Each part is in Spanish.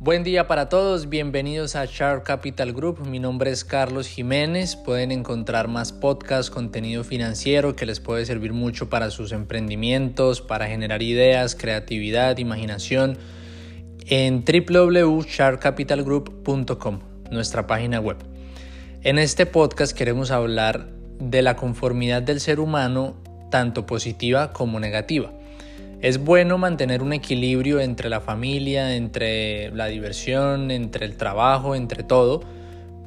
Buen día para todos, bienvenidos a Sharp Capital Group. Mi nombre es Carlos Jiménez. Pueden encontrar más podcasts, contenido financiero que les puede servir mucho para sus emprendimientos, para generar ideas, creatividad, imaginación en www.sharpcapitalgroup.com, nuestra página web. En este podcast queremos hablar de la conformidad del ser humano, tanto positiva como negativa. Es bueno mantener un equilibrio entre la familia, entre la diversión, entre el trabajo, entre todo,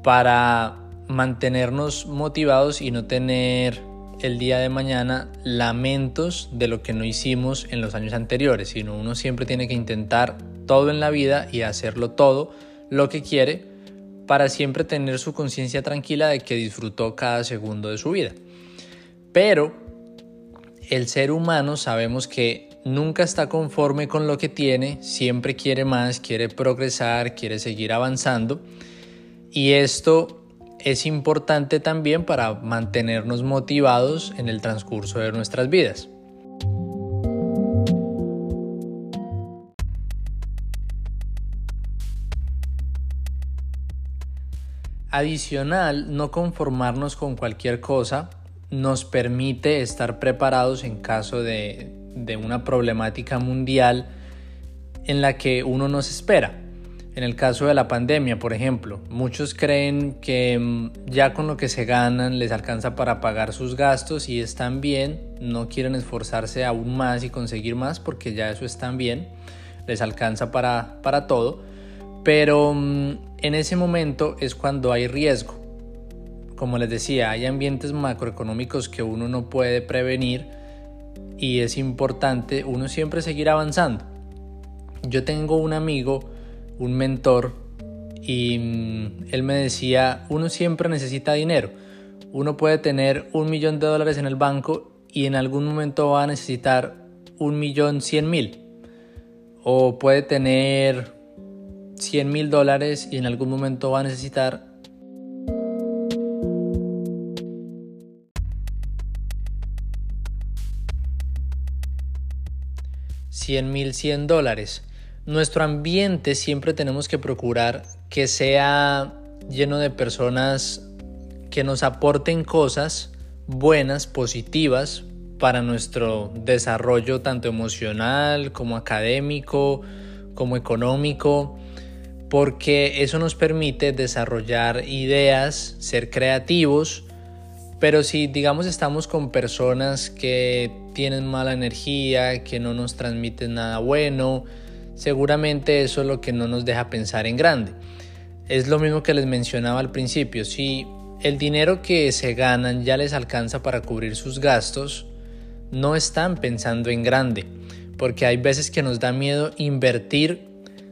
para mantenernos motivados y no tener el día de mañana lamentos de lo que no hicimos en los años anteriores, sino uno siempre tiene que intentar todo en la vida y hacerlo todo lo que quiere para siempre tener su conciencia tranquila de que disfrutó cada segundo de su vida. Pero el ser humano sabemos que nunca está conforme con lo que tiene, siempre quiere más, quiere progresar, quiere seguir avanzando. Y esto es importante también para mantenernos motivados en el transcurso de nuestras vidas. Adicional, no conformarnos con cualquier cosa nos permite estar preparados en caso de, de una problemática mundial en la que uno no se espera. En el caso de la pandemia, por ejemplo, muchos creen que mm, ya con lo que se ganan les alcanza para pagar sus gastos y están bien, no quieren esforzarse aún más y conseguir más porque ya eso están bien, les alcanza para, para todo, pero mm, en ese momento es cuando hay riesgo. Como les decía, hay ambientes macroeconómicos que uno no puede prevenir y es importante uno siempre seguir avanzando. Yo tengo un amigo, un mentor, y mm, él me decía, uno siempre necesita dinero. Uno puede tener un millón de dólares en el banco y en algún momento va a necesitar un millón cien mil. O puede tener 100 mil dólares y en algún momento va a necesitar 100 mil 100 dólares. Nuestro ambiente siempre tenemos que procurar que sea lleno de personas que nos aporten cosas buenas, positivas para nuestro desarrollo tanto emocional como académico, como económico porque eso nos permite desarrollar ideas, ser creativos, pero si digamos estamos con personas que tienen mala energía, que no nos transmiten nada bueno, seguramente eso es lo que no nos deja pensar en grande. Es lo mismo que les mencionaba al principio, si el dinero que se ganan ya les alcanza para cubrir sus gastos, no están pensando en grande, porque hay veces que nos da miedo invertir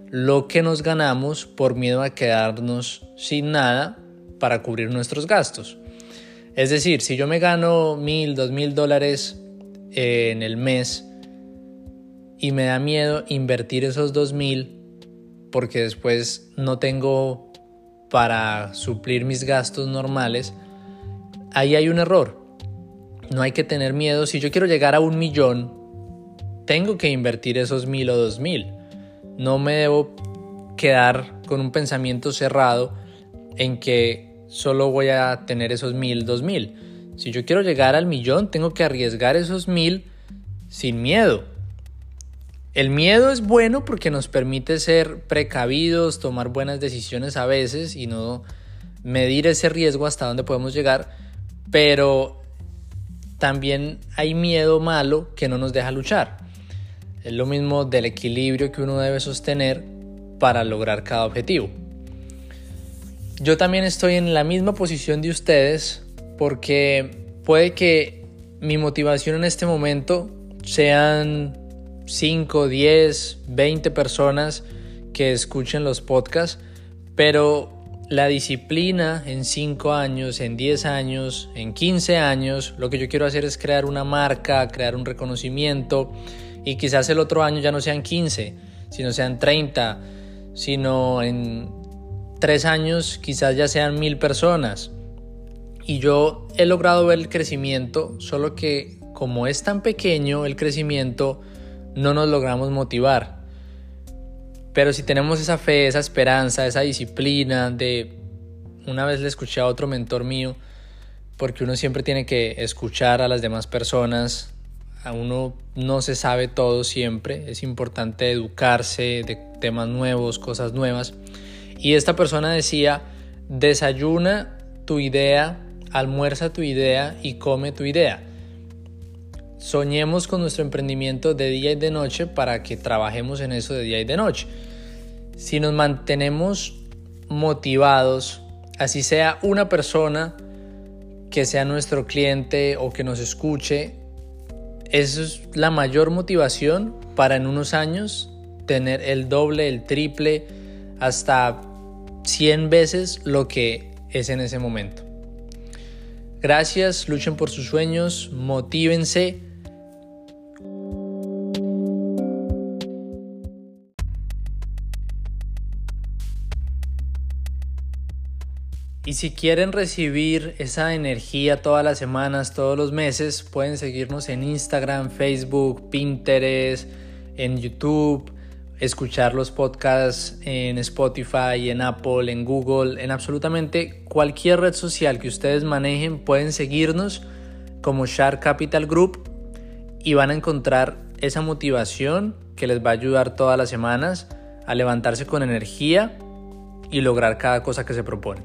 lo que nos ganamos por miedo a quedarnos sin nada para cubrir nuestros gastos. Es decir, si yo me gano mil, dos mil dólares eh, en el mes y me da miedo invertir esos dos mil porque después no tengo para suplir mis gastos normales, ahí hay un error. No hay que tener miedo. Si yo quiero llegar a un millón, tengo que invertir esos mil o dos mil no me debo quedar con un pensamiento cerrado en que solo voy a tener esos mil, dos mil. Si yo quiero llegar al millón, tengo que arriesgar esos mil sin miedo. El miedo es bueno porque nos permite ser precavidos, tomar buenas decisiones a veces y no medir ese riesgo hasta dónde podemos llegar, pero también hay miedo malo que no nos deja luchar. Es lo mismo del equilibrio que uno debe sostener para lograr cada objetivo. Yo también estoy en la misma posición de ustedes porque puede que mi motivación en este momento sean 5, 10, 20 personas que escuchen los podcasts, pero la disciplina en 5 años, en 10 años, en 15 años, lo que yo quiero hacer es crear una marca, crear un reconocimiento y quizás el otro año ya no sean 15, sino sean 30, sino en tres años quizás ya sean mil personas. Y yo he logrado ver el crecimiento, solo que como es tan pequeño el crecimiento, no nos logramos motivar. Pero si tenemos esa fe, esa esperanza, esa disciplina de... Una vez le escuché a otro mentor mío, porque uno siempre tiene que escuchar a las demás personas, a uno no se sabe todo siempre, es importante educarse de temas nuevos, cosas nuevas. Y esta persona decía, desayuna tu idea, almuerza tu idea y come tu idea. Soñemos con nuestro emprendimiento de día y de noche para que trabajemos en eso de día y de noche. Si nos mantenemos motivados, así sea una persona que sea nuestro cliente o que nos escuche, eso es la mayor motivación para en unos años tener el doble, el triple, hasta 100 veces lo que es en ese momento. Gracias, luchen por sus sueños, motívense. Y si quieren recibir esa energía todas las semanas, todos los meses, pueden seguirnos en Instagram, Facebook, Pinterest, en YouTube, escuchar los podcasts en Spotify, en Apple, en Google, en absolutamente cualquier red social que ustedes manejen, pueden seguirnos como Shark Capital Group y van a encontrar esa motivación que les va a ayudar todas las semanas a levantarse con energía y lograr cada cosa que se propone.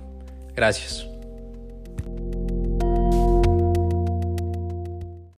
Gracias.